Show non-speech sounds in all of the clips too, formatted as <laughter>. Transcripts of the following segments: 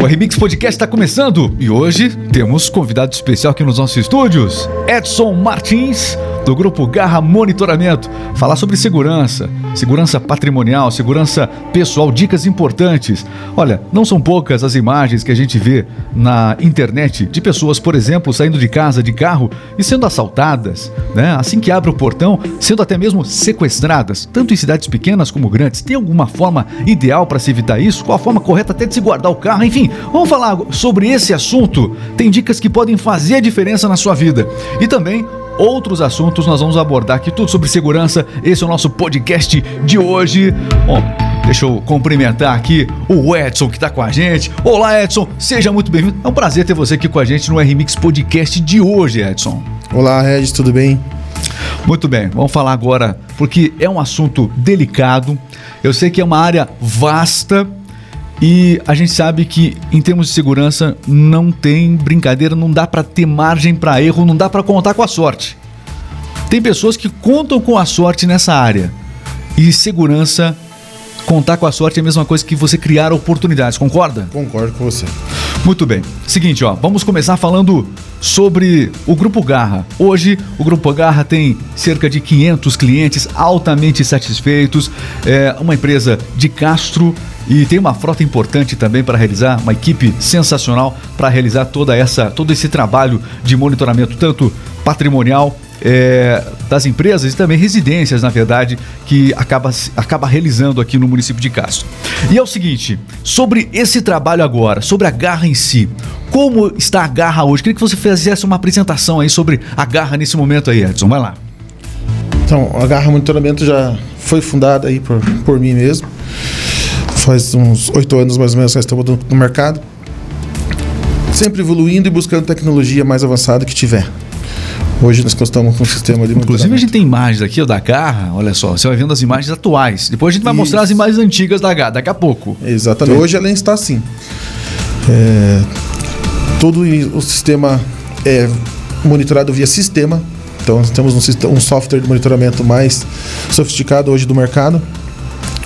O Remix Podcast está começando e hoje temos convidado especial aqui nos nossos estúdios, Edson Martins, do grupo Garra Monitoramento, falar sobre segurança, segurança patrimonial, segurança pessoal, dicas importantes. Olha, não são poucas as imagens que a gente vê na internet de pessoas, por exemplo, saindo de casa de carro e sendo assaltadas, né? Assim que abre o portão, sendo até mesmo sequestradas, tanto em cidades pequenas como grandes. Tem alguma forma ideal para se evitar isso? Qual a forma correta até de se guardar o carro? Enfim, vamos falar sobre esse assunto. Tem dicas que podem fazer a diferença na sua vida. E também outros assuntos nós vamos abordar aqui tudo sobre segurança. Esse é o nosso podcast de hoje. Bom, deixa eu cumprimentar aqui o Edson que está com a gente. Olá, Edson, seja muito bem-vindo. É um prazer ter você aqui com a gente no RMix Podcast de hoje, Edson. Olá, Regis, tudo bem? Muito bem, vamos falar agora porque é um assunto delicado. Eu sei que é uma área vasta e a gente sabe que em termos de segurança não tem brincadeira, não dá para ter margem para erro, não dá para contar com a sorte. Tem pessoas que contam com a sorte nessa área. E segurança contar com a sorte é a mesma coisa que você criar oportunidades, concorda? Concordo com você. Muito bem. Seguinte, ó, vamos começar falando sobre o Grupo Garra. Hoje, o Grupo Garra tem cerca de 500 clientes altamente satisfeitos. É uma empresa de Castro e tem uma frota importante também para realizar, uma equipe sensacional para realizar toda essa, todo esse trabalho de monitoramento, tanto patrimonial é, das empresas e também residências, na verdade, que acaba, acaba realizando aqui no município de Castro. E é o seguinte, sobre esse trabalho agora, sobre a garra em si, como está a garra hoje? Queria que você fizesse uma apresentação aí sobre a garra nesse momento aí, Edson. Vai lá. Então, a Garra Monitoramento já foi fundada aí por, por mim mesmo faz uns oito anos mais ou menos que estamos no, no mercado. Sempre evoluindo e buscando tecnologia mais avançada que tiver. Hoje nós estamos com um sistema de Inclusive a gente tem imagens aqui ó, da Garra, olha só, você vai vendo as imagens atuais. Depois a gente vai Isso. mostrar as imagens antigas da Garra, daqui a pouco. Exatamente. Hoje ela está assim. É, todo o sistema é monitorado via sistema. Então temos um, um software de monitoramento mais sofisticado hoje do mercado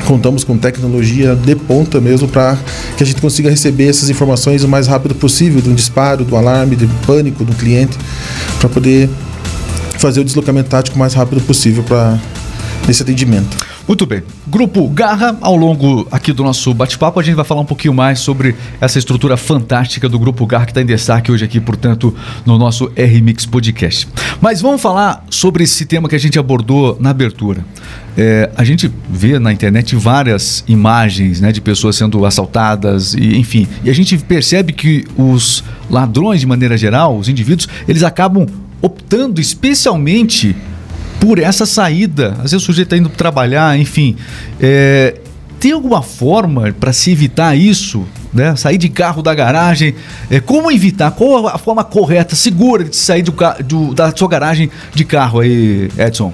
contamos com tecnologia de ponta mesmo para que a gente consiga receber essas informações o mais rápido possível de um disparo, do alarme, de pânico do cliente, para poder fazer o deslocamento tático o mais rápido possível para esse atendimento. Muito bem. Grupo Garra, ao longo aqui do nosso bate-papo, a gente vai falar um pouquinho mais sobre essa estrutura fantástica do Grupo Garra que está em destaque hoje aqui, portanto, no nosso R-Mix Podcast. Mas vamos falar sobre esse tema que a gente abordou na abertura. É, a gente vê na internet várias imagens né, de pessoas sendo assaltadas, e, enfim, e a gente percebe que os ladrões, de maneira geral, os indivíduos, eles acabam optando especialmente por essa saída. Às vezes o sujeito está indo trabalhar, enfim. É, tem alguma forma para se evitar isso? Né? Sair de carro da garagem. É, como evitar? Qual a forma correta, segura de sair do, do, da sua garagem de carro aí, Edson?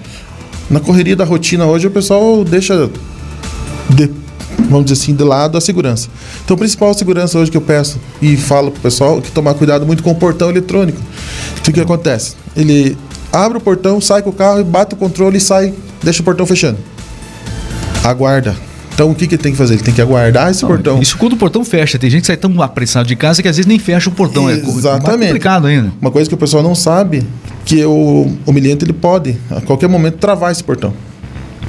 Na correria da rotina hoje, o pessoal deixa, de, vamos dizer assim, de lado a segurança. Então, a principal segurança hoje que eu peço e falo pro pessoal é que tomar cuidado muito com o portão eletrônico. O que acontece? Ele abre o portão, sai com o carro, bate o controle e sai, deixa o portão fechando. Aguarda. Então o que, que ele tem que fazer? Ele tem que aguardar esse Não, portão. Isso quando o portão fecha. Tem gente que sai tão apressado de casa que às vezes nem fecha o portão. É Exatamente. É complicado ainda. Uma coisa que o pessoal não sabe que o, o miliante ele pode a qualquer momento travar esse portão.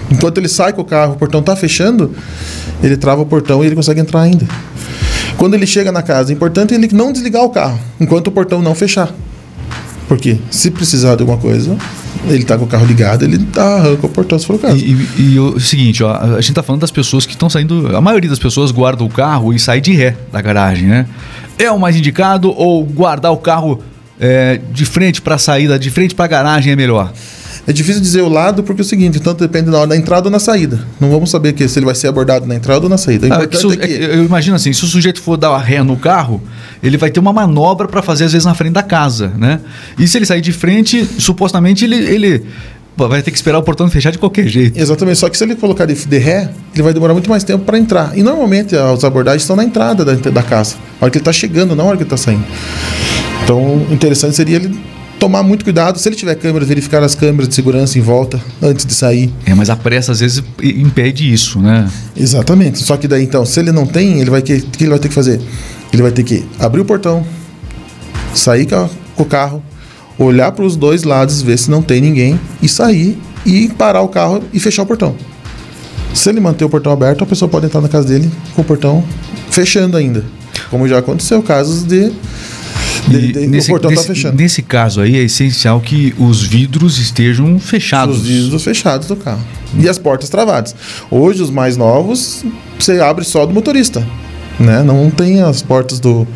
Enquanto ele sai com o carro, o portão está fechando, ele trava o portão e ele consegue entrar ainda. Quando ele chega na casa, é importante ele não desligar o carro enquanto o portão não fechar. Porque se precisar de alguma coisa, ele tá com o carro ligado, ele tá, arranca o portão se for o caso. E, e, e o seguinte, ó, a gente tá falando das pessoas que estão saindo. A maioria das pessoas guarda o carro e sai de ré da garagem, né? É o mais indicado ou guardar o carro é, de frente para a saída, de frente para a garagem é melhor? É difícil dizer o lado porque é o seguinte, tanto depende da, da entrada ou na saída. Não vamos saber que, se ele vai ser abordado na entrada ou na saída. Ah, que é que... Eu imagino assim, se o sujeito for dar ré no carro, ele vai ter uma manobra para fazer às vezes na frente da casa, né? E se ele sair de frente, supostamente ele, ele vai ter que esperar o portão fechar de qualquer jeito. Exatamente, só que se ele colocar de, de ré, ele vai demorar muito mais tempo para entrar. E normalmente as abordagens estão na entrada da, da casa, a hora que ele está chegando, não a hora que ele está saindo. Então, interessante seria ele tomar muito cuidado. Se ele tiver câmeras, verificar as câmeras de segurança em volta antes de sair. É, mas a pressa às vezes impede isso, né? Exatamente. Só que daí então, se ele não tem, ele vai que, que ele vai ter que fazer? Ele vai ter que abrir o portão, sair com o carro, olhar para os dois lados, ver se não tem ninguém e sair e parar o carro e fechar o portão. Se ele manter o portão aberto, a pessoa pode entrar na casa dele com o portão fechando ainda. Como já aconteceu casos de, de, de nesse, portão nesse, tá fechando. Nesse caso aí é essencial que os vidros estejam fechados. Os vidros fechados do carro. E as portas travadas. Hoje os mais novos você abre só do motorista, né? Não tem as portas do,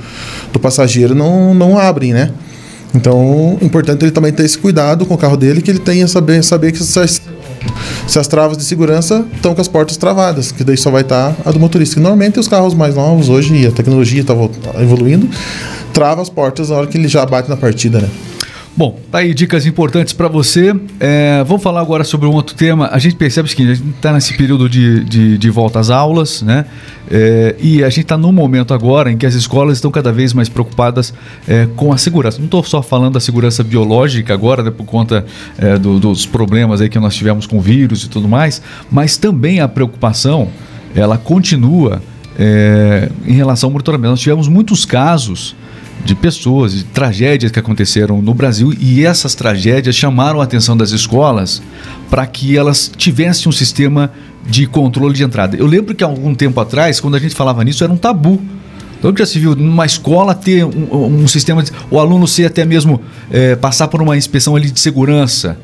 do passageiro não não abrem, né? Então, é importante ele também ter esse cuidado com o carro dele, que ele tenha saber, saber que se as, se as travas de segurança estão com as portas travadas, que daí só vai estar a do motorista. Que normalmente os carros mais novos hoje, e a tecnologia está evoluindo, trava as portas na hora que ele já bate na partida, né? Bom, tá aí dicas importantes para você. É, vamos falar agora sobre um outro tema. A gente percebe o seguinte: a gente está nesse período de, de, de, volta às aulas, né? É, e a gente está num momento agora em que as escolas estão cada vez mais preocupadas é, com a segurança. Não estou só falando da segurança biológica agora, né, por conta é, do, dos problemas aí que nós tivemos com vírus e tudo mais, mas também a preocupação ela continua é, em relação ao monitoramento. Nós tivemos muitos casos de pessoas, de tragédias que aconteceram no Brasil e essas tragédias chamaram a atenção das escolas para que elas tivessem um sistema de controle de entrada. Eu lembro que há algum tempo atrás, quando a gente falava nisso, era um tabu. Então já se viu numa escola ter um, um sistema, de, o aluno ser até mesmo é, passar por uma inspeção ali de segurança.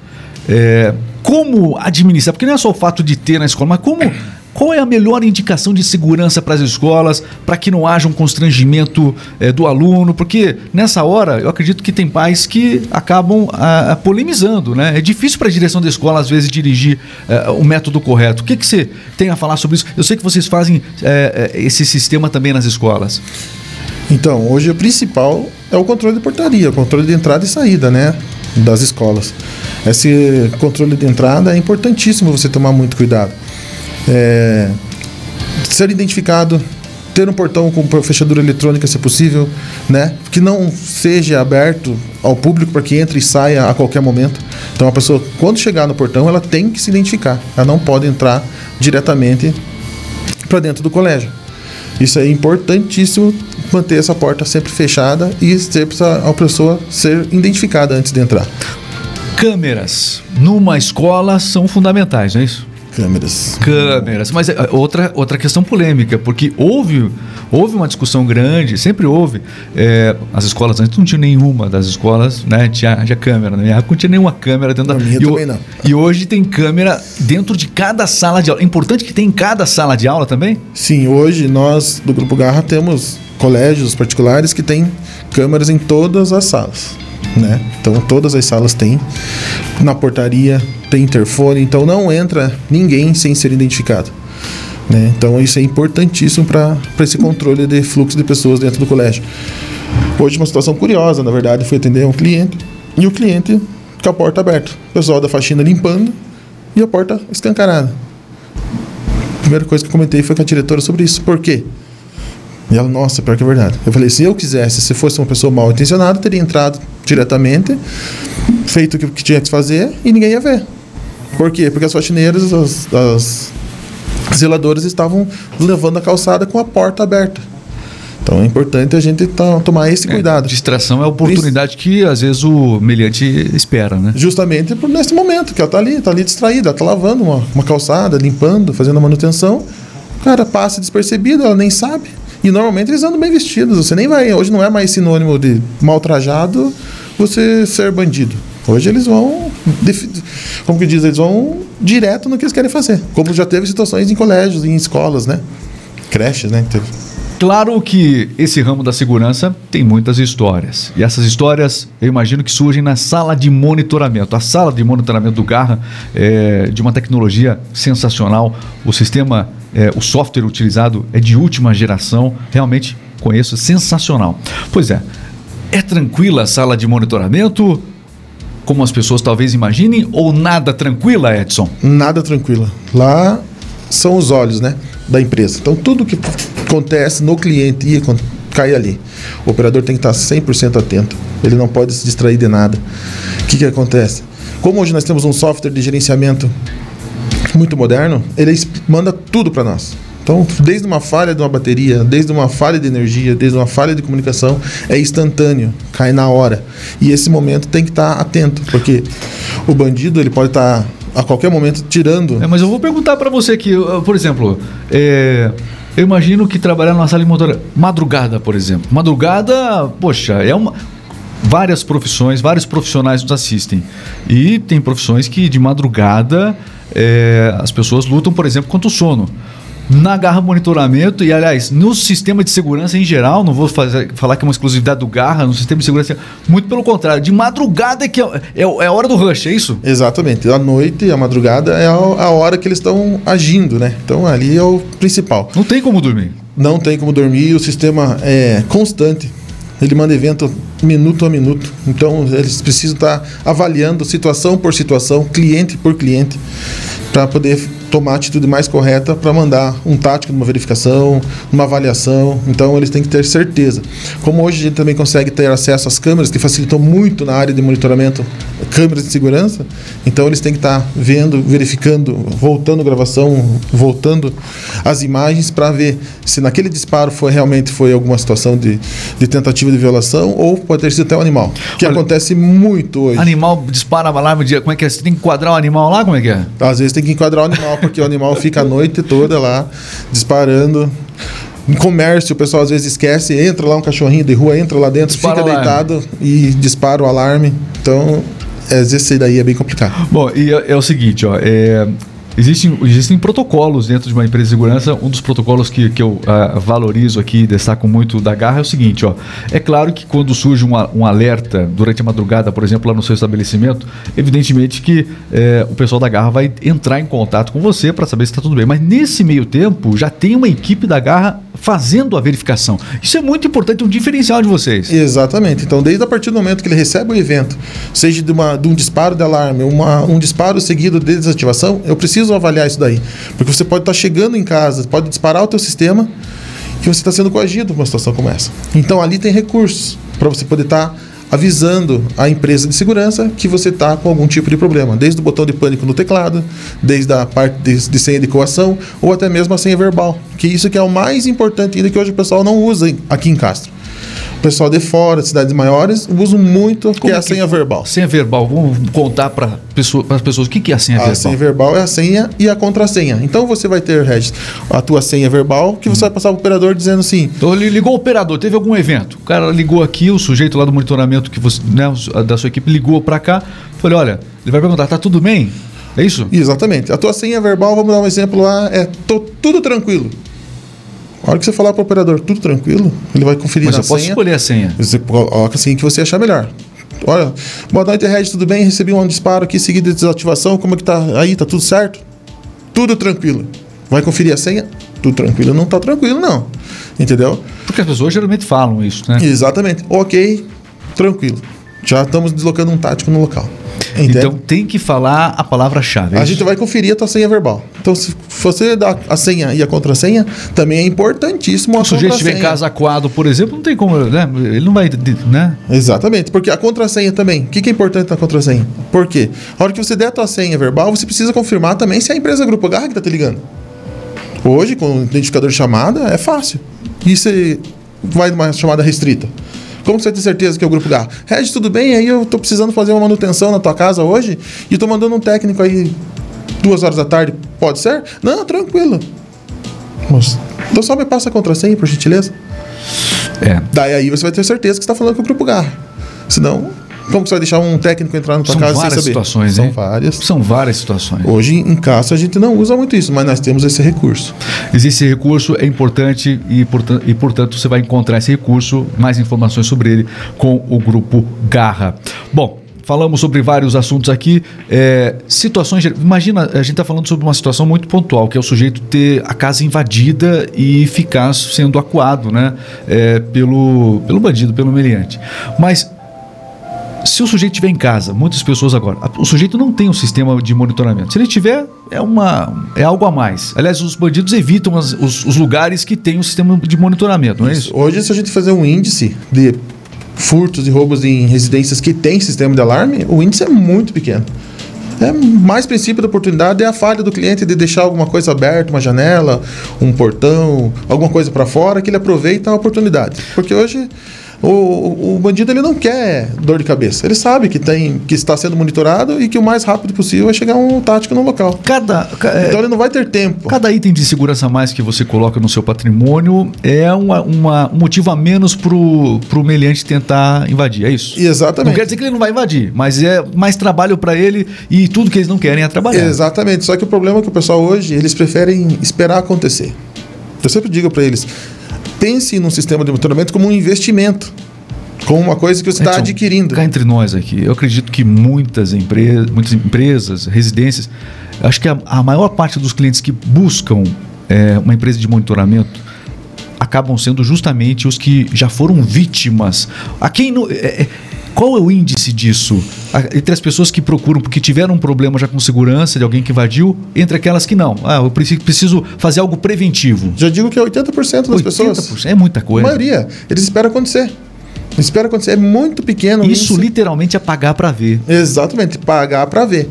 É, como administrar, porque não é só o fato de ter na escola, mas como qual é a melhor indicação de segurança para as escolas, para que não haja um constrangimento é, do aluno? Porque nessa hora eu acredito que tem pais que acabam a, a polemizando, né? É difícil para a direção da escola, às vezes, dirigir é, o método correto. O que, que você tem a falar sobre isso? Eu sei que vocês fazem é, esse sistema também nas escolas. Então, hoje o principal é o controle de portaria, o controle de entrada e saída, né? Das escolas. Esse controle de entrada é importantíssimo você tomar muito cuidado é, ser identificado, ter um portão com fechadura eletrônica, se possível, né? Que não seja aberto ao público para que entre e saia a qualquer momento. Então a pessoa, quando chegar no portão, ela tem que se identificar. Ela não pode entrar diretamente para dentro do colégio. Isso é importantíssimo manter essa porta sempre fechada e sempre a pessoa ser identificada antes de entrar. Câmeras numa escola são fundamentais, não é isso? Câmeras. Câmeras. Mas é, outra, outra questão polêmica, porque houve, houve uma discussão grande, sempre houve. É, as escolas antes não tinha nenhuma das escolas, né? Tinha, tinha câmera. Na minha época não tinha nenhuma câmera dentro da. Minha e, também não. e hoje tem câmera dentro de cada sala de aula. É importante que tenha em cada sala de aula também? Sim, hoje nós do Grupo Garra temos colégios particulares que têm câmeras em todas as salas. Né? Então todas as salas têm. Na portaria tem interfone, então não entra ninguém sem ser identificado. Né? Então isso é importantíssimo para esse controle de fluxo de pessoas dentro do colégio. Hoje uma situação curiosa, na verdade, foi atender um cliente e o cliente com a porta aberta. O pessoal da faxina limpando e a porta escancarada. A primeira coisa que comentei foi com a diretora sobre isso. Por quê? E ela, nossa, pior que é verdade. Eu falei, se eu quisesse, se fosse uma pessoa mal intencionada, teria entrado diretamente, feito o que tinha que fazer e ninguém ia ver. Por quê? Porque as faxineiras, as, as zeladoras estavam levando a calçada com a porta aberta. Então é importante a gente tá, tomar esse É, cuidado. distração é a oportunidade que às vezes o meliante espera, né? Justamente por- nesse momento, que ela tá ali, tá ali distraída, ela tá lavando uma, uma calçada, limpando, fazendo a manutenção. O cara passa despercebido, ela nem sabe. E normalmente eles andam bem vestidos. Você nem vai. Hoje não é mais sinônimo de mal trajado você ser bandido. Hoje eles vão. Como que diz? Eles vão direto no que eles querem fazer. Como já teve situações em colégios, em escolas, né? Creches, né? Teve. Claro que esse ramo da segurança tem muitas histórias. E essas histórias, eu imagino que surgem na sala de monitoramento. A sala de monitoramento do Garra é de uma tecnologia sensacional. O sistema, é, o software utilizado é de última geração. Realmente conheço, sensacional. Pois é, é tranquila a sala de monitoramento? Como as pessoas talvez imaginem? Ou nada tranquila, Edson? nada tranquila. Lá são os olhos, né, da empresa. Então tudo que acontece no cliente con- cair ali. O operador tem que estar 100% atento. Ele não pode se distrair de nada. O que que acontece? Como hoje nós temos um software de gerenciamento muito moderno, ele manda tudo para nós. Então, desde uma falha de uma bateria, desde uma falha de energia, desde uma falha de comunicação, é instantâneo, cai na hora. E esse momento tem que estar atento, porque o bandido ele pode estar a qualquer momento tirando. É, mas eu vou perguntar para você aqui, por exemplo, é, eu imagino que trabalhar numa sala de motor madrugada, por exemplo. Madrugada, poxa, é uma várias profissões, vários profissionais nos assistem. E tem profissões que de madrugada é, as pessoas lutam, por exemplo, contra o sono na Garra Monitoramento e, aliás, no sistema de segurança em geral, não vou fazer, falar que é uma exclusividade do Garra, no sistema de segurança, muito pelo contrário, de madrugada é que é, é, é a hora do rush, é isso? Exatamente. A noite, a madrugada é a, a hora que eles estão agindo, né? Então ali é o principal. Não tem como dormir. Não tem como dormir, o sistema é constante. Ele manda evento minuto a minuto. Então, eles precisam estar avaliando situação por situação, cliente por cliente, para poder tomar a atitude mais correta para mandar um tático numa verificação, numa avaliação. Então eles têm que ter certeza. Como hoje a gente também consegue ter acesso às câmeras, que facilitam muito na área de monitoramento, câmeras de segurança, então eles têm que estar vendo, verificando, voltando a gravação, voltando as imagens para ver se naquele disparo foi realmente foi alguma situação de, de tentativa de violação ou pode ter sido até um animal. Que Olha, acontece muito hoje. Animal dispara alarme, como é que é? Você tem que enquadrar o animal lá? Como é que é? Às vezes tem que enquadrar o animal porque o animal fica a noite toda lá disparando. Em comércio, o pessoal às vezes esquece, entra lá um cachorrinho de rua, entra lá dentro, dispara fica deitado e dispara o alarme. Então, esse daí é bem complicado. Bom, e é, é o seguinte, ó, é, Existem, existem protocolos dentro de uma empresa de segurança. Um dos protocolos que, que eu uh, valorizo aqui, destaco muito da Garra, é o seguinte: ó, é claro que quando surge um, um alerta durante a madrugada, por exemplo, lá no seu estabelecimento, evidentemente que eh, o pessoal da Garra vai entrar em contato com você para saber se está tudo bem. Mas nesse meio tempo, já tem uma equipe da Garra fazendo a verificação. Isso é muito importante, um diferencial de vocês. Exatamente. Então, desde a partir do momento que ele recebe o evento, seja de, uma, de um disparo de alarme, uma, um disparo seguido de desativação, eu preciso avaliar isso daí. Porque você pode estar chegando em casa, pode disparar o teu sistema e você está sendo coagido por uma situação como essa. Então, ali tem recursos para você poder estar avisando a empresa de segurança que você está com algum tipo de problema, desde o botão de pânico no teclado, desde a parte de, de, senha de coação ou até mesmo a senha verbal, que isso que é o mais importante ainda que hoje o pessoal não usa aqui em Castro. O pessoal de fora, cidades maiores, usam muito que é a senha verbal. Senha verbal, vamos contar para pessoa, as pessoas o que, que é a senha a verbal. A senha verbal é a senha e a contrassenha. Então você vai ter, Regis, a tua senha verbal que você vai passar para o operador dizendo assim. Então ele ligou o operador, teve algum evento. O cara ligou aqui, o sujeito lá do monitoramento que você, né, da sua equipe ligou para cá. Falei, olha, ele vai perguntar, tá tudo bem? É isso? Exatamente. A tua senha verbal, vamos dar um exemplo lá, é tô, tudo tranquilo. A hora que você falar para o operador tudo tranquilo, ele vai conferir Mas na eu posso senha. escolher a senha. Você coloca a senha que você achar melhor. Olha, boa noite, Red, tudo bem? Recebi um disparo aqui seguido de desativação. Como é que tá aí? Tá tudo certo? Tudo tranquilo. Vai conferir a senha? Tudo tranquilo. Não tá tranquilo, não. Entendeu? Porque as pessoas geralmente falam isso, né? Exatamente. Ok, tranquilo. Já estamos deslocando um tático no local. Entende? Então tem que falar a palavra-chave. É a gente vai conferir a tua senha verbal. Então, se você dá a senha e a contrassenha, também é importantíssimo a O sujeito estiver em casa aquado, por exemplo, não tem como, né? Ele não vai, né? Exatamente, porque a contrassenha também. O que, é importante na contrassenha? Por quê? A hora que você der a tua senha verbal, você precisa confirmar também se é a empresa Grupo Garra que está te ligando. Hoje, com o identificador de chamada, é fácil. E se vai numa chamada restrita? Como você tem certeza que é o Grupo Garra? Regis, tudo bem? Aí eu estou precisando fazer uma manutenção na tua casa hoje e estou mandando um técnico aí duas horas da tarde. Pode ser? Não, tranquilo. Moça, então só me passa a contrassenha, por gentileza. É. Daí aí você vai ter certeza que está falando com o Grupo Garra. Senão, como você vai deixar um técnico entrar na tua São casa várias sem saber? situações, São hein? várias. São várias situações. Hoje em casa a gente não usa muito isso, mas nós temos esse recurso. Existe esse recurso, é importante e, portanto, e, portanto, você vai encontrar esse recurso, mais informações sobre ele com o Grupo Garra. Bom, falamos sobre vários assuntos aqui. É, situações. Imagina, a gente está falando sobre uma situação muito pontual, que é o sujeito ter a casa invadida e ficar sendo acuado né, é, pelo, pelo bandido, pelo meliante. Mas se o sujeito estiver em casa, muitas pessoas agora, o sujeito não tem um sistema de monitoramento. Se ele tiver, é, uma, é algo a mais. Aliás, os bandidos evitam as, os, os, lugares que têm um sistema de monitoramento, não é isso? Hoje, se a gente fazer um índice de furtos e roubos em residências que tem sistema de alarme, o índice é muito pequeno. É mais princípio da oportunidade é a falha do cliente de deixar alguma coisa aberta, uma janela, um portão, alguma coisa para fora que ele aproveita a oportunidade. Porque hoje o, o bandido ele não quer dor de cabeça. Ele sabe que tem que está sendo monitorado e que o mais rápido possível vai chegar um tático no local. Cada, ca- é, Então ele não vai ter tempo. cada item de segurança a mais que você coloca no seu patrimônio é uma, uma- um motivo a menos pro, pro meliante tentar invadir, é isso? Não Exatamente. quer dizer que ele não vai invadir, mas é mais trabalho para ele e tudo que eles não querem é trabalhar. Exatamente. Só que o problema é que o pessoal hoje, eles preferem esperar acontecer. Eu sempre digo para eles, pense num sistema de monitoramento como um investimento, como uma coisa que você está Edson, adquirindo. Cá entre nós aqui, eu acredito que muitas, empre muitas empresas, residências, acho que a, a maior parte dos clientes que buscam é, uma empresa de monitoramento acabam sendo justamente os que já foram vítimas. A quem não, é, é, qual é o índice disso? A- entre as pessoas que procuram porque tiveram um problema já com segurança de alguém que invadiu, entre aquelas que não. Ah, eu preciso, fazer algo preventivo. Já digo que é 80% das pessoas, 80%, é muita a coisa. maioria, eles esperam acontecer. Esperam acontecer. É muito pequeno Isso índice. literalmente é pagar para ver. Exatamente, pagar para ver.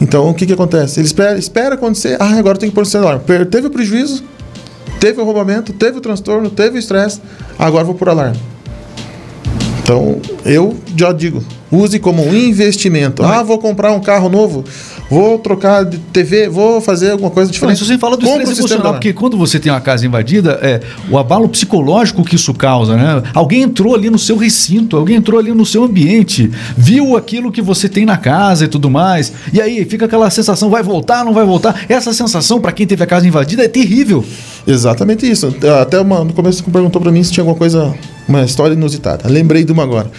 Então, o que, que acontece? Ele espera, espera acontecer. Ah, agora tem que pôr o celular. Teve o prejuízo, teve o roubamento, teve o transtorno, teve o estresse. Agora vou por alarme. Então, eu já digo, use como um investimento. Ah, vou comprar um carro novo, vou trocar de TV, vou fazer alguma coisa diferente. você fala do Compra o estresse emocional, porque quando você tem uma casa invadida, é o abalo psicológico que isso causa, né? Alguém entrou ali no seu recinto, alguém entrou ali no seu ambiente, viu aquilo que você tem na casa e tudo mais, e aí fica aquela sensação, vai voltar, não vai voltar? Essa sensação, para quem teve a casa invadida, é terrível. Exatamente isso. Até uma, no começo você perguntou para mim se tinha alguma coisa, uma história inusitada. Lembrei de uma agora.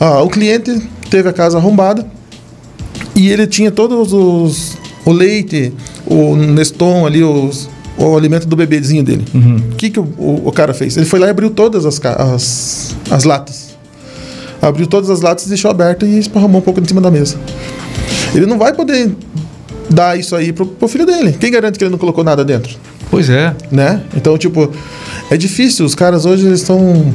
Ah, o cliente teve a casa arrombada e ele tinha todos os o leite, o Neston ali, os, o alimento do bebezinho dele. O que, que o, o- o cara fez? Ele foi lá e abriu todas as, as, as latas. Abriu todas as latas, deixou aberta e esparramou um pouco em cima da mesa. Ele não vai poder dar isso aí pro, pro filho dele. Quem garante que ele não colocou nada dentro? Pois é. né? Então, tipo, é difícil. Os caras hoje estão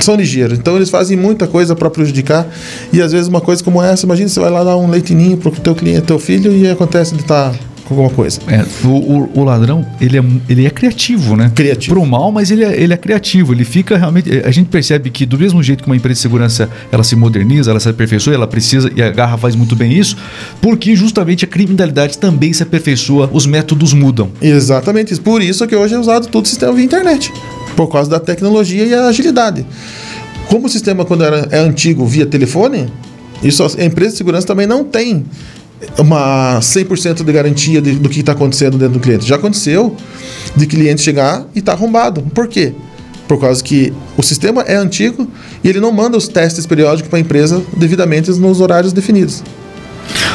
são ligeiros. Então eles fazem muita coisa para prejudicar. E às vezes uma coisa como essa, imagina você vai lá dar um leitinho pro teu cliente, teu filho e acontece de estar com alguma coisa. É, o, o- o ladrão, ele é, ele é criativo, né? Criativo. Pro mal, mas ele é, ele é criativo. Ele fica realmente. A gente percebe que, do mesmo jeito que uma empresa de segurança ela se moderniza, ela se aperfeiçoa, ela precisa, e a Garra faz muito bem isso, porque justamente a criminalidade também se aperfeiçoa, os métodos mudam. Exatamente. Por isso que hoje é usado todo o sistema via internet. Por causa da tecnologia e a agilidade. Como o sistema, quando era, é antigo via telefone, isso a empresa de segurança também não tem uma 100% de garantia de- do que está acontecendo dentro do cliente. Já aconteceu de cliente chegar e estar arrombado. Por quê? Por causa que o sistema é antigo e ele não manda os testes periódicos para a empresa devidamente nos horários definidos.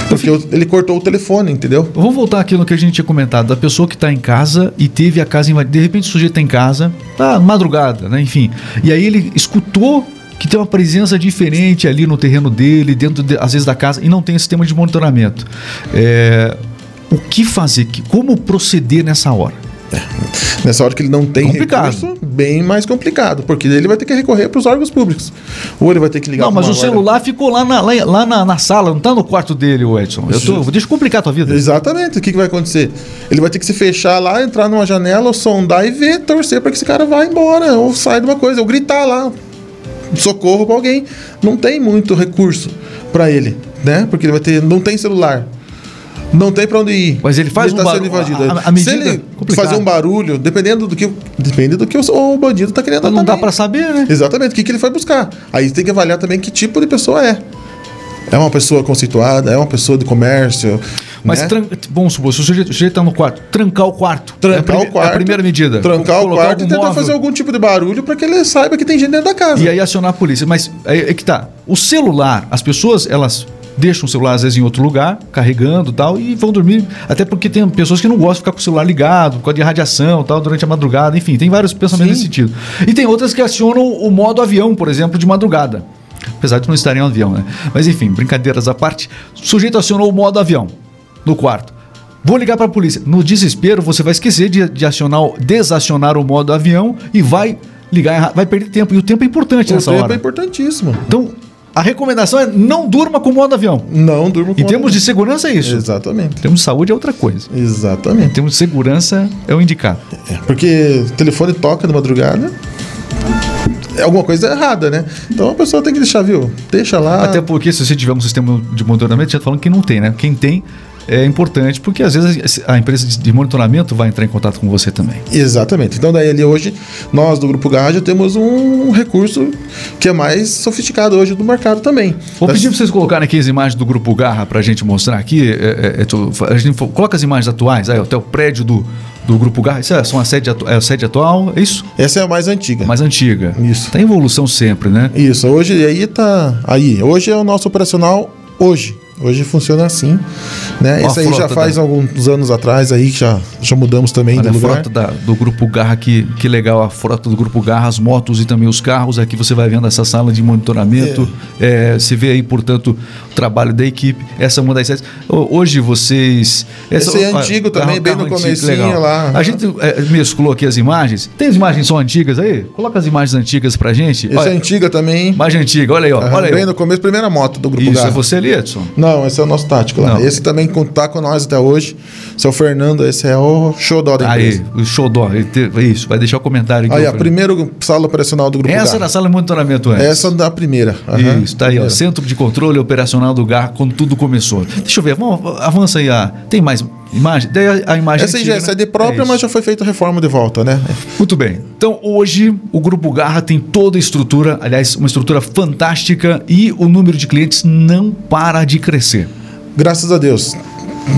Porque ele cortou o telefone, entendeu? Vamos voltar aquilo que a gente tinha comentado, da pessoa que está em casa e teve a casa invadida. De repente o sujeito está em casa, tá madrugada, né? Enfim. E aí ele escutou que tem uma presença diferente ali no terreno dele, dentro, de- às vezes, da casa, e não tem sistema de monitoramento. É, o que fazer? Como proceder nessa hora? Nessa hora que ele não tem Complicado. recurso, bem mais complicado, porque ele vai ter que recorrer para os órgãos públicos. Ou ele vai ter que ligar Não, mas o guarda- celular ficou lá na, lá, na, na sala, não tá no quarto dele, o Edson. Eu tô, deixa eu complicar a tua vida. Exatamente. O que, que vai acontecer? Ele vai ter que se fechar lá, entrar numa janela, sondar e ver, torcer para que esse cara vá embora, ou saia de uma coisa, ou gritar lá, socorro para alguém. Não tem muito recurso para ele, né? Porque ele vai ter, não tem celular. Não tem para onde ir. Mas ele faz está um sendo barulho- invadido. a- a medida- Se ele complicado. fazer um barulho, dependendo do que depende do que o, o bandido está querendo Não dá também. pra saber, né? Exatamente, o que, que ele foi buscar. Aí tem que avaliar também que tipo de pessoa é. É uma pessoa conceituada, é uma pessoa de comércio. Mas né? tran... vamos supor, se o sujeito, o sujeito tá no quarto, trancar o quarto. Trancar é a prime- o quarto. É a primeira medida. Trancar o quarto e tentar móvel. fazer algum tipo de barulho para que ele saiba que tem gente dentro da casa. E aí acionar a polícia. Mas é, é que tá. O celular, as pessoas, elas deixam o celular às vezes em outro lugar, carregando e tal, e vão dormir. Até porque tem pessoas que não gostam de ficar com o celular ligado, por causa de radiação e tal, durante a madrugada. Enfim, tem vários pensamentos Sim. nesse sentido. E tem outras que acionam o modo avião, por exemplo, de madrugada. Apesar de não estarem em um avião, né? Mas enfim, brincadeiras à parte. O sujeito acionou o modo avião no quarto. Vou ligar para a polícia. No desespero, você vai esquecer de, de acionar, o- desacionar o modo avião e vai ligar, vai perder tempo. E o tempo é importante o nessa tempo hora. é importantíssimo. Então, a recomendação é não durma com o modo avião. Não durma com Em termos de segurança é isso. Exatamente. Em termos de saúde é outra coisa. Em Exatamente. termos de segurança é o indicado. É, porque o telefone toca de madrugada. É alguma coisa errada, né? Então a pessoa tem que deixar, viu? Deixa lá. Até porque se você tiver um sistema de monitoramento, já tá falando que não tem, né? Quem tem é importante, porque às vezes a empresa de monitoramento vai entrar em contato com você também. Exatamente. Então daí ali hoje, nós do Grupo Garra temos um recurso que é mais sofisticado hoje do mercado também. Vou pedir para vocês colocarem aqui as imagens do Grupo Garra para a gente mostrar aqui. É, é, é, a gente coloca as imagens atuais, aí, até o prédio do, do Grupo Garra. Isso é, são a sede, atu- é a sede atual, é isso? Essa é a mais antiga. Mais antiga. Isso. Tá em evolução sempre, né? Isso, hoje aí tá aí. Hoje é o nosso operacional hoje. Hoje funciona assim, né? Ó, a Esse aí já faz da- alguns anos atrás aí que já, já mudamos também Olha de a lugar. frota da- do Grupo Garra, que, que legal, a frota do Grupo Garra, as motos e também os carros. Aqui você vai vendo essa sala de monitoramento. É, se vê aí, portanto, o trabalho da equipe. Essa é uma das. Ho- Hoje vocês. essa- Esse é ó, antigo também, bem no antigo, comecinho legal. lá. A gente é, mesclou aqui as imagens. Tem as imagens só antigas aí? Coloca as imagens antigas pra gente. Esse Olha, é antiga também. Imagem antiga, olha aí, ó. Olha aí. bem no começo, primeira moto do Grupo Isso, Garra. é você ali, Edson? Não, esse é o nosso tático lá. Não. Esse também tá com nós até hoje. Seu Fernando, esse é o xodó da Aí, empresa. o show te- Isso, vai deixar o comentário aqui. Aí, a primeira sala operacional do Grupo Essa Garra. era a sala de monitoramento antes. Essa da primeira. aham. Isso, tá aí, ó. Centro de controle operacional do GAR, quando tudo começou. Deixa eu ver, vamos, avança aí. A, tem mais imagem? Daí a, a imagem. Essa aí já é antiga, né? sede própria, É mas já foi feita reforma de volta, né? Muito bem. Então, hoje, o Grupo Garra tem toda a estrutura, aliás, uma estrutura fantástica e o número de clientes não para de crescer. Graças a Deus,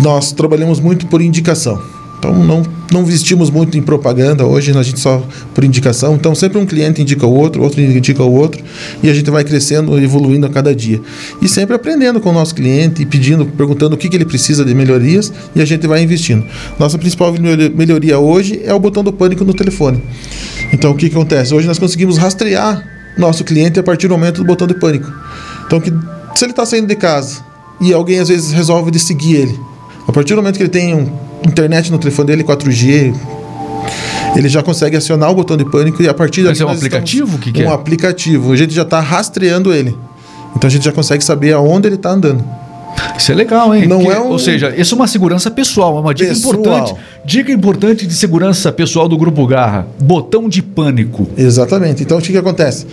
nós trabalhamos muito por indicação. Então não, não vestimos muito em propaganda hoje, a gente só por indicação. Então sempre um cliente indica o outro, outro indica o outro, e a gente vai crescendo, evoluindo a cada dia. E sempre aprendendo com o nosso cliente e pedindo, perguntando o que, que ele precisa de melhorias e a gente vai investindo. Nossa principal melhor- melhoria hoje é o botão do pânico no telefone. Então o que, que acontece? Hoje nós conseguimos rastrear nosso cliente a partir do momento do botão de pânico. Então que, se ele está saindo de casa e alguém às vezes resolve de seguir ele. A partir do momento que ele tem um, internet no telefone dele, 4G, ele já consegue acionar o botão de pânico e a partir Mas dali é um aplicativo? O que que um é? aplicativo. A gente já está rastreando ele. Então a gente já consegue saber aonde ele está andando. Isso é legal, hein? Não Porque- é um- Ou seja, isso é uma segurança pessoal, é uma dica Pessoal. importante. Dica importante de segurança pessoal do Grupo Garra: botão de pânico. Exatamente. Então o que, que acontece?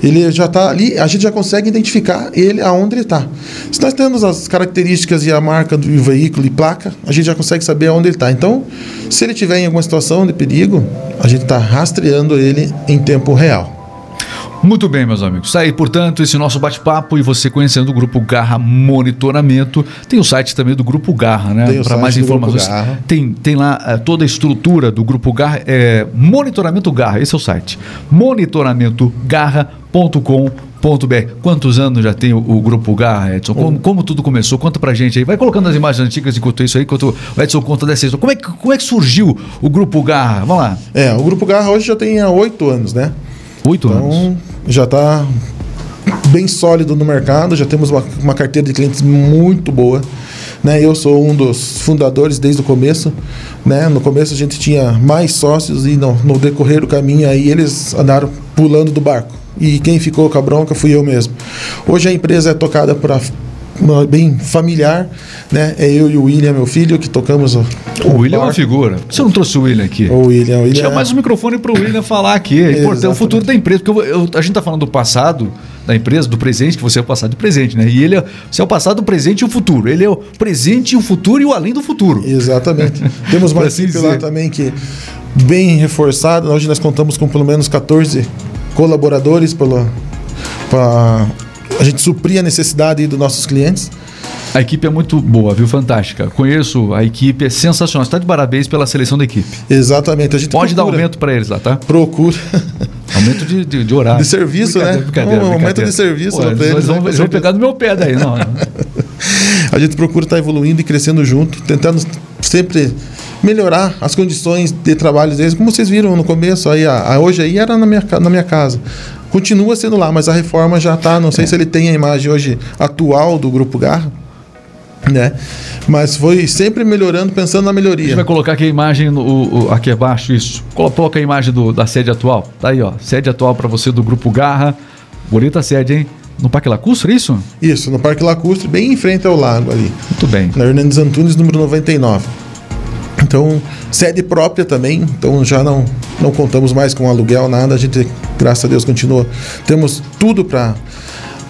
Ele já está ali, a gente já consegue identificar ele aonde ele está. Se nós temos as características e a marca do veículo e placa, a gente já consegue saber aonde ele está. Então, se ele tiver em alguma situação de perigo, a gente está rastreando ele em tempo real. Muito bem, meus amigos. Tá aí, portanto, esse nosso bate-papo e você conhecendo o Grupo Garra Monitoramento. Tem o site também do Grupo Garra, né? Para mais informações. Tem, tem lá eh, toda a estrutura do Grupo Garra. É Monitoramento Garra, esse é o site. Monitoramentogarra.com.br. Quantos anos já tem o, o Grupo Garra, Edson? Como, como tudo começou? Conta pra gente aí. Vai colocando as imagens antigas enquanto isso aí, enquanto o Edson conta dessa história. Como é, que, como é que surgiu o Grupo Garra? Vamos lá. É, o Grupo Garra hoje já tem há oito anos, né? Oito anos. Já está bem sólido no mercado, já temos uma, uma carteira de clientes muito boa. Né? Eu sou um dos fundadores desde o começo. Né? No começo a gente tinha mais sócios e no, no decorrer do caminho aí eles andaram pulando do barco. E quem ficou com a bronca fui eu mesmo. Hoje a empresa é tocada por bem familiar, né? É eu e o William, meu filho, que tocamos o, O William é uma figura. Você não trouxe o William aqui? O William, o William é- mais o microfone para o William falar aqui. É importante, é o futuro da empresa. Porque eu- eu- a gente está falando do passado da empresa, do presente, que você é o passado e o presente, né? E ele é, você é o passado, o presente e o futuro. Ele é o presente o futuro e o além do futuro. Exatamente. <laughs> Temos uma Por assim lá também que bem reforçada. Hoje nós contamos com pelo menos 14 colaboradores para a gente suprir a necessidade dos nossos clientes. A equipe é muito boa, viu? Fantástica. Conheço a equipe, é sensacional. Está de parabéns pela seleção da equipe. Exatamente. A gente Pode dar procura- aumento para eles lá, tá? Procura Aumento de, de, de horário. De serviço, né? Brincadeira, Um aumento brincadeira. de serviço Pô, pra eles, eles, né? vão, Com eles vão pegar no meu pé daí, não. <laughs> a gente procura estar evoluindo e crescendo junto, tentando sempre melhorar as condições de trabalho deles. Como vocês viram no começo, aí, a, a- hoje aí era na minha, na minha casa. Continua sendo lá, mas a reforma já está. Não sei se ele tem a imagem hoje atual do Grupo Garra, né? Mas foi sempre melhorando, pensando na A gente melhoria. vai colocar aqui a imagem o- o- aqui abaixo, isso. Colo- Coloca a imagem do- da sede atual. Tá aí, ó. Sede atual para você do Grupo Garra. Bonita sede, hein? No Parque Lacustre, é isso? Isso, no Parque Lacustre, bem em frente ao lago ali. Muito bem. Na Hernandes Antunes, número 99. Então, sede própria também, então já não, não contamos mais com aluguel, nada. A gente, graças a Deus, continua. Temos tudo para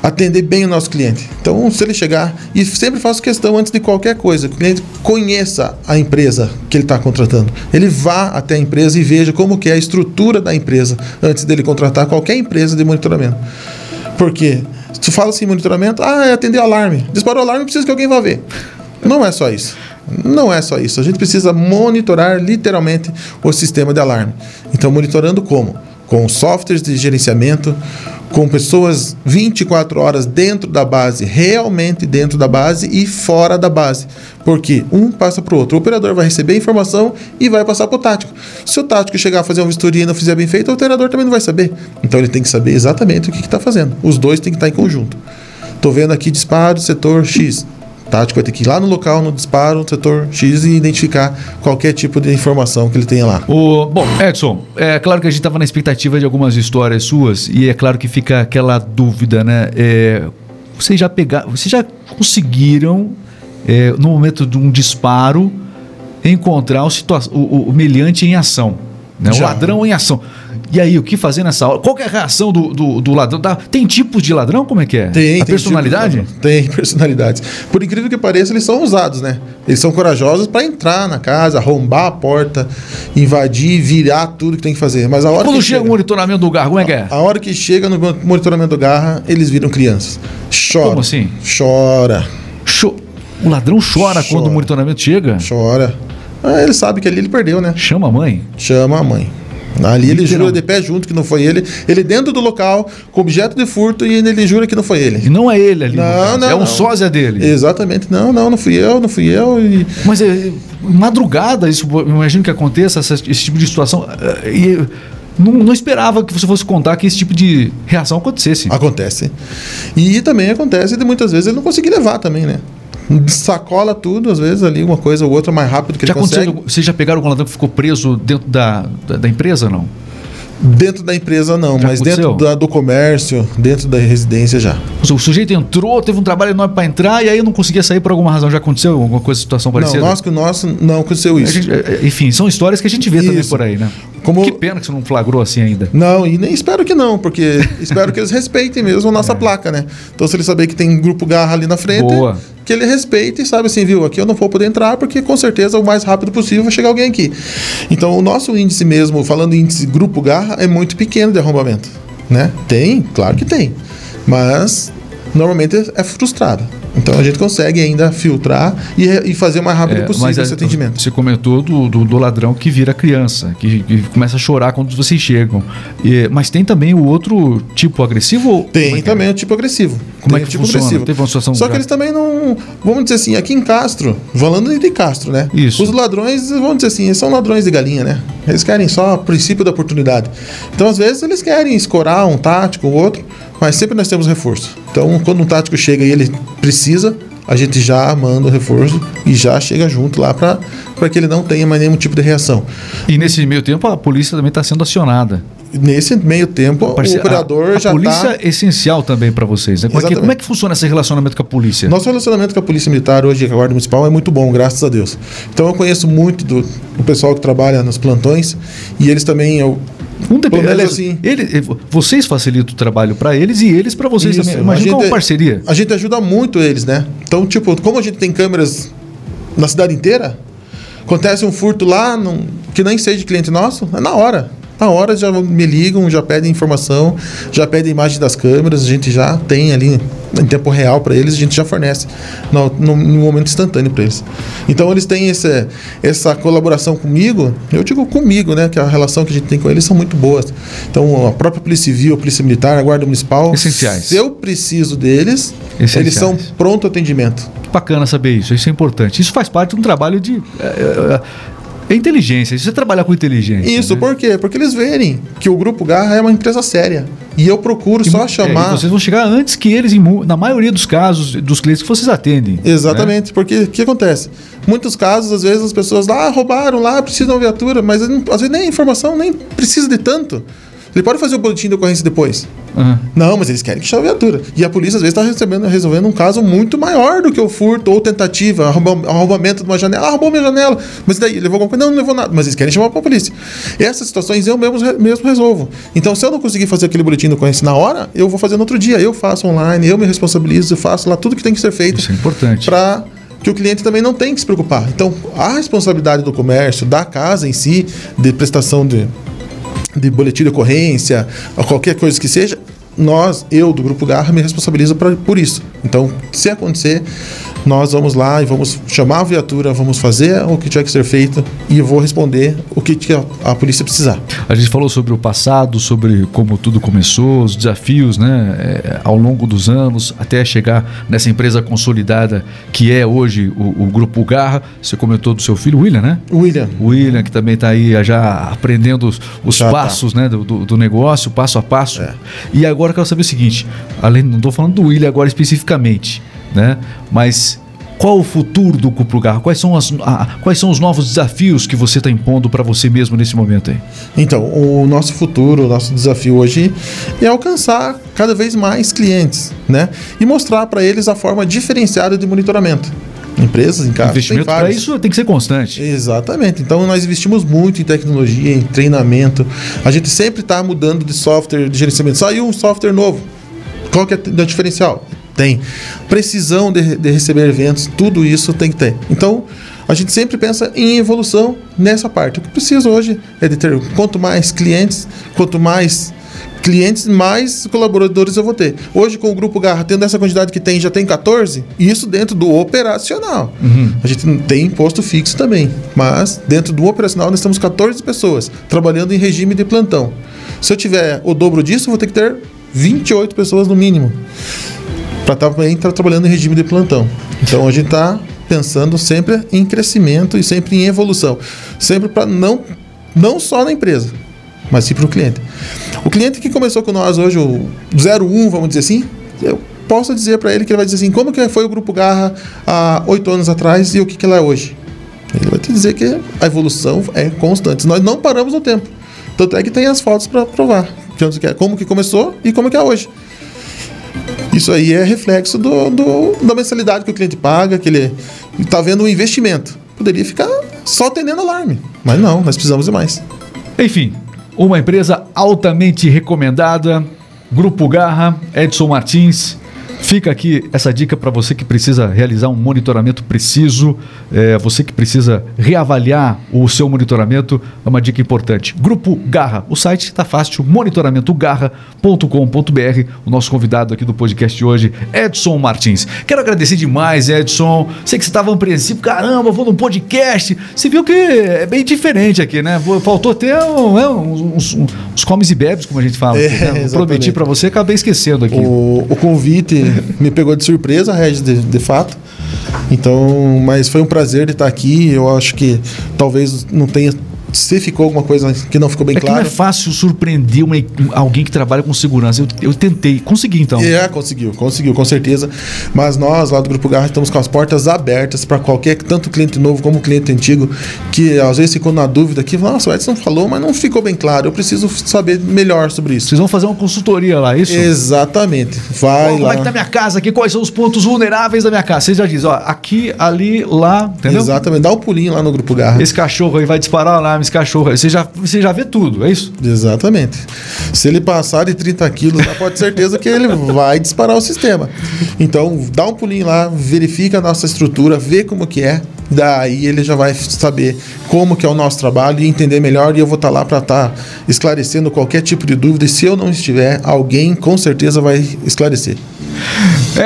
atender bem o nosso cliente. Então, se ele chegar, e sempre faço questão antes de qualquer coisa, que o cliente conheça a empresa que ele está contratando. Ele vá até a empresa e veja como que é a estrutura da empresa antes dele contratar qualquer empresa de monitoramento. Porque se tu fala assim, monitoramento, ah, é atender alarme. Disparou o alarme, precisa que alguém vá ver. Não é só isso. Não é só isso. A gente precisa monitorar literalmente o sistema de alarme. Então, monitorando como? Com softwares de gerenciamento, com pessoas 24 horas dentro da base, realmente dentro da base e fora da base. Porque um passa para o outro. O operador vai receber a informação e vai passar para o tático. Se o tático chegar a fazer uma vistoria e não fizer bem feito, o operador também não vai saber. Então ele tem que saber exatamente o que está fazendo. Os dois têm que estar em conjunto. Estou vendo aqui disparo, setor X tático vai ter que ir lá no local, no disparo, no setor X e identificar qualquer tipo de informação que ele tenha lá. O, bom, Edson, é claro que a gente estava na expectativa de algumas histórias suas e é claro que fica aquela dúvida, né? É, vocês já pegaram, vocês já conseguiram, é, no momento de um disparo, encontrar o, o, o meliante em ação, né? o ladrão em ação. E aí, o que fazer nessa hora? Qual é a reação do, do, do ladrão? Tem tipos de ladrão? Como é que é? Tem. A tem personalidade? Tipo tem personalidades. Por incrível que pareça, eles são usados, né? Eles são corajosos para entrar na casa, arrombar a porta, invadir, virar tudo que tem que fazer. Mas a hora Quando que chega, o monitoramento do garra, como é que é? A, a hora que chega no monitoramento do garra, eles viram crianças. Chora. Como assim? Chora. Cho o ladrão chora, chora, quando o monitoramento chega? Chora. Ah, ele sabe que ali ele perdeu, né? Chama a mãe? Chama a mãe. Ali ele jura de pé junto que não foi ele. Ele dentro do local, com objeto de furto, e ele jura que não foi ele. E não é ele ali. Não, não, é um não. sósia dele. Exatamente. Não, não, não fui eu, não fui eu. E... Mas é, madrugada, isso, imagino que aconteça essa, esse tipo de situação. Eh, e não, não, esperava que você fosse contar que esse tipo de reação acontecesse. Acontece. E também acontece de muitas vezes ele não conseguir levar também, né? Sacola tudo, às vezes ali, uma coisa ou outra mais rápido que já ele consegue. Vocês já pegaram um ladrão que ficou preso dentro da, da, da empresa não? Dentro da empresa não, já mas aconteceu? dentro da, do comércio, dentro da residência já. O sujeito entrou, teve um trabalho enorme para entrar e aí não conseguia sair por alguma razão. Já aconteceu alguma coisa, situação parecida? Não, nós que nós não aconteceu isso. Gente, é, é, enfim, são histórias que a gente vê isso. também por aí, né? Como... Que pena que você não flagrou assim ainda. Não, e nem espero que não, porque <laughs> espero que eles respeitem mesmo a nossa é. placa, né? Então se ele saber que tem grupo garra ali na frente, Boa que ele respeite e sabe assim, viu, aqui eu não vou poder entrar porque com certeza o mais rápido possível vai chegar alguém aqui. Então o nosso índice mesmo, falando índice grupo garra, é muito pequeno de arrombamento, né? Tem, claro que tem, mas normalmente é frustrado. Então a gente consegue ainda filtrar e, e fazer o mais rápido é, possível esse atendimento. Você comentou do, do, do, ladrão que vira criança, que, que, começa a chorar quando vocês chegam. E, mas tem também o outro tipo agressivo? Tem é também é? o tipo agressivo. Como tem é que tipo funciona? agressivo. Teve uma situação Só que eles também não. Vamos dizer assim, aqui em Castro, falando de Castro, né? Isso. Os ladrões, vamos dizer assim, são ladrões de galinha, né? Eles querem só o princípio da oportunidade. Então, às vezes, eles querem escorar um tático, ou outro, mas sempre nós temos reforço. Então, quando um tático chega e ele precisa, a gente já manda o reforço e já chega junto lá para que ele não tenha mais nenhum tipo de reação. E nesse meio tempo a polícia também está sendo acionada. Nesse meio tempo, o operador a, a já A polícia tá... é essencial também para vocês. Né? Porque, como é que funciona esse relacionamento com a polícia? Nosso relacionamento com a Polícia Militar hoje, com a Guarda Municipal, é muito bom, graças a Deus. Então eu conheço muito do, do pessoal que trabalha nos plantões e eles também, eu um depende, assim. Ele, vocês facilitam o trabalho para eles e eles para vocês Isso. também. Imagina uma parceria. A gente ajuda muito eles, né? Então, tipo, como a gente tem câmeras na cidade inteira, acontece um furto lá, num, que nem seja de cliente nosso, é na hora. Na hora já me ligam, já pedem informação, já pedem imagem das câmeras, a gente já tem ali em tempo real para eles, a gente já fornece no, no, no momento instantâneo para eles. Então eles têm esse, essa colaboração comigo, eu digo comigo, né, que a relação que a gente tem com eles são muito boas. Então a própria Polícia Civil, a Polícia Militar, a Guarda Municipal, essenciais. Se eu preciso deles, essenciais. eles são pronto atendimento. Bacana saber isso, isso é importante. Isso faz parte de um trabalho de é, é, é inteligência. Você trabalhar com inteligência. Isso, né? por quê? Porque eles verem que o Grupo Garra é uma empresa séria. E eu procuro e, só chamar. É, vocês vão chegar antes que eles, na maioria dos casos, dos clientes que vocês atendem. Né? Exatamente, né? porque o que acontece? Muitos casos, às vezes, as pessoas lá ah, roubaram lá, precisam de uma viatura, mas às vezes nem a informação nem precisa de tanto. Ele pode fazer o boletim de ocorrência depois. Uhum. Não, mas eles querem que chame a viatura. E a polícia às vezes está recebendo, resolvendo um caso muito maior do que o furto ou tentativa, arrombamento de uma janela. Ah, roubou minha janela. Mas daí, levou alguma coisa? Não, não levou nada. Mas eles querem chamar a polícia. Essas situações eu mesmo, mesmo resolvo. Então, se eu não conseguir fazer aquele boletim do ocorrência na hora, eu vou fazer no outro dia. Eu faço online, eu me responsabilizo, eu faço lá tudo que tem que ser feito. Isso é importante. Para que o cliente também não tem que se preocupar. Então, a responsabilidade do comércio, da casa em si, de prestação de, de boletim de ocorrência, qualquer coisa que seja, nós, eu do Grupo Garra, me responsabilizo pra, por isso. Então, se acontecer, nós vamos lá e vamos chamar a viatura, vamos fazer o que tiver que ser feito e eu vou responder o que a, a polícia precisar. A gente falou sobre o passado, sobre como tudo começou, os desafios né, é, ao longo dos anos, até chegar nessa empresa consolidada que é hoje o, o Grupo Garra. Você comentou do seu filho, William, né? William. William, que também está aí já aprendendo os, os tá. passos tá. né, do, do, negócio, passo a passo. É. E agora eu quero saber o seguinte: além, não estou falando do William agora especificamente né? Mas qual o futuro do Cupro Garra? Quais são, as, a, quais são os novos desafios que você está impondo para você mesmo nesse momento aí? Então, o nosso futuro, o nosso desafio hoje é alcançar cada vez mais clientes, né? E mostrar para eles a forma diferenciada de monitoramento. Empresas em casa. Investimento para isso tem que ser constante. Exatamente. Então nós investimos muito em tecnologia, em treinamento. A gente sempre está mudando de software de gerenciamento. Saiu um software novo. Qual que é o diferencial? tem. Precisão de, de receber eventos, tudo isso tem que ter. Então, a gente sempre pensa em evolução nessa parte. O que precisa hoje é de ter quanto mais clientes, quanto mais clientes, mais colaboradores eu vou ter. Hoje, com o Grupo Garra, tendo essa quantidade que tem, já tem 14, isso dentro do operacional. Uhum. A gente tem imposto fixo também, mas dentro do operacional nós temos 14 pessoas trabalhando em regime de plantão. Se eu tiver o dobro disso, eu vou ter que ter 28 pessoas no mínimo para também estar tá trabalhando em regime de plantão. Então a gente está pensando sempre em crescimento e sempre em evolução, sempre para não não só na empresa, mas sim para o cliente. O cliente que começou com nós hoje, o 01, vamos dizer assim, eu posso dizer para ele que ele vai dizer assim, como que foi o Grupo Garra há oito anos atrás e o que, que ela é hoje. Ele vai te dizer que a evolução é constante. Nós não paramos no tempo. Tanto é que tem as fotos para provar como que começou e como que é hoje. Isso aí é reflexo do, do, da mensalidade que o cliente paga, que ele está vendo um investimento. Poderia ficar só atendendo alarme, mas não, nós precisamos de mais. Enfim, uma empresa altamente recomendada, Grupo Garra, Edson Martins, Fica aqui essa dica para você que precisa realizar um monitoramento preciso, é, você que precisa reavaliar o seu monitoramento, é uma dica importante. Grupo Garra, o site está fácil, monitoramentogarra.com.br. O nosso convidado aqui do podcast de hoje, Edson Martins. Quero agradecer demais, Edson. Sei que você estava apreensivo, caramba, vou num podcast. Você viu que é bem diferente aqui, né? Faltou ter um, é, uns, uns, uns, comes e bebes, como a gente fala. É, né? <laughs> Prometi para você, acabei esquecendo aqui. O, o convite <laughs> me pegou de surpresa, Regis, de, de fato. Então, mas foi um prazer de estar aqui. Eu acho que talvez não tenha se ficou alguma coisa que não ficou bem é claro. não é fácil surpreender uma, alguém que trabalha com segurança. Eu, eu tentei, consegui então. É, conseguiu, conseguiu, com certeza. Mas nós, lá do Grupo Garra, estamos com as portas abertas para qualquer, tanto cliente novo como cliente antigo, que às vezes ficou na dúvida que, nossa, o Edson falou, mas não ficou bem claro. Eu preciso saber melhor sobre isso. Vocês vão fazer uma consultoria lá, é isso? Exatamente. Vai Como lá. é que tá minha casa aqui? Quais são os pontos vulneráveis da minha casa? Vocês já dizem, ó, aqui, ali, lá, entendeu? Exatamente. Dá um pulinho lá no Grupo Garra. Esse cachorro aí vai disparar o esse cachorro. Você já você já vê tudo, é isso? Exatamente. Se ele passar de 30 quilos, pode ter certeza que ele vai disparar o sistema. Então, dá um pulinho lá, verifica a nossa estrutura, vê como que é. Daí ele já vai saber como que é o nosso trabalho e entender melhor. E eu vou estar lá para estar esclarecendo qualquer tipo de dúvida. E se eu não estiver, alguém com certeza vai esclarecer.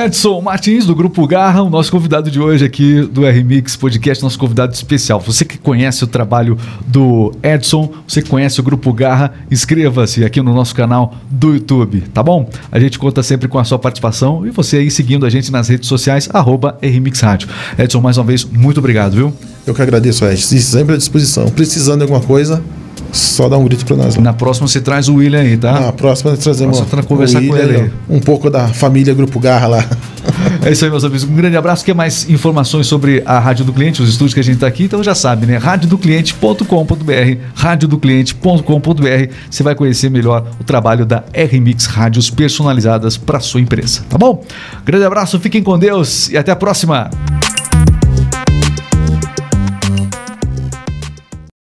Edson Martins, do Grupo Garra, o nosso convidado de hoje aqui do RMix Podcast, nosso convidado especial. Você que conhece o trabalho do Edson, você que conhece o Grupo Garra, inscreva-se aqui no nosso canal do YouTube, tá bom? A gente conta sempre com a sua participação e você aí seguindo a gente nas redes sociais, arroba RMix Rádio. Edson, mais uma vez, muito obrigado, viu? Eu que agradeço, Edson. Sempre à disposição. Precisando de alguma coisa, só dá um grito para nós. Lá. Na próxima você traz o William aí, tá? Na próxima trazemos Nossa, conversar o William, com ele. Um pouco da família Grupo Garra lá. <laughs> É isso aí, meus amigos. Um grande abraço. Quer mais informações sobre a Rádio do Cliente, os estúdios que a gente está aqui? Então já sabe, né? radiodocliente.com.br radiodocliente.com.br Você vai conhecer melhor o trabalho da RMix Rádios personalizadas para sua empresa, tá bom? Grande abraço, fiquem com Deus e até a próxima.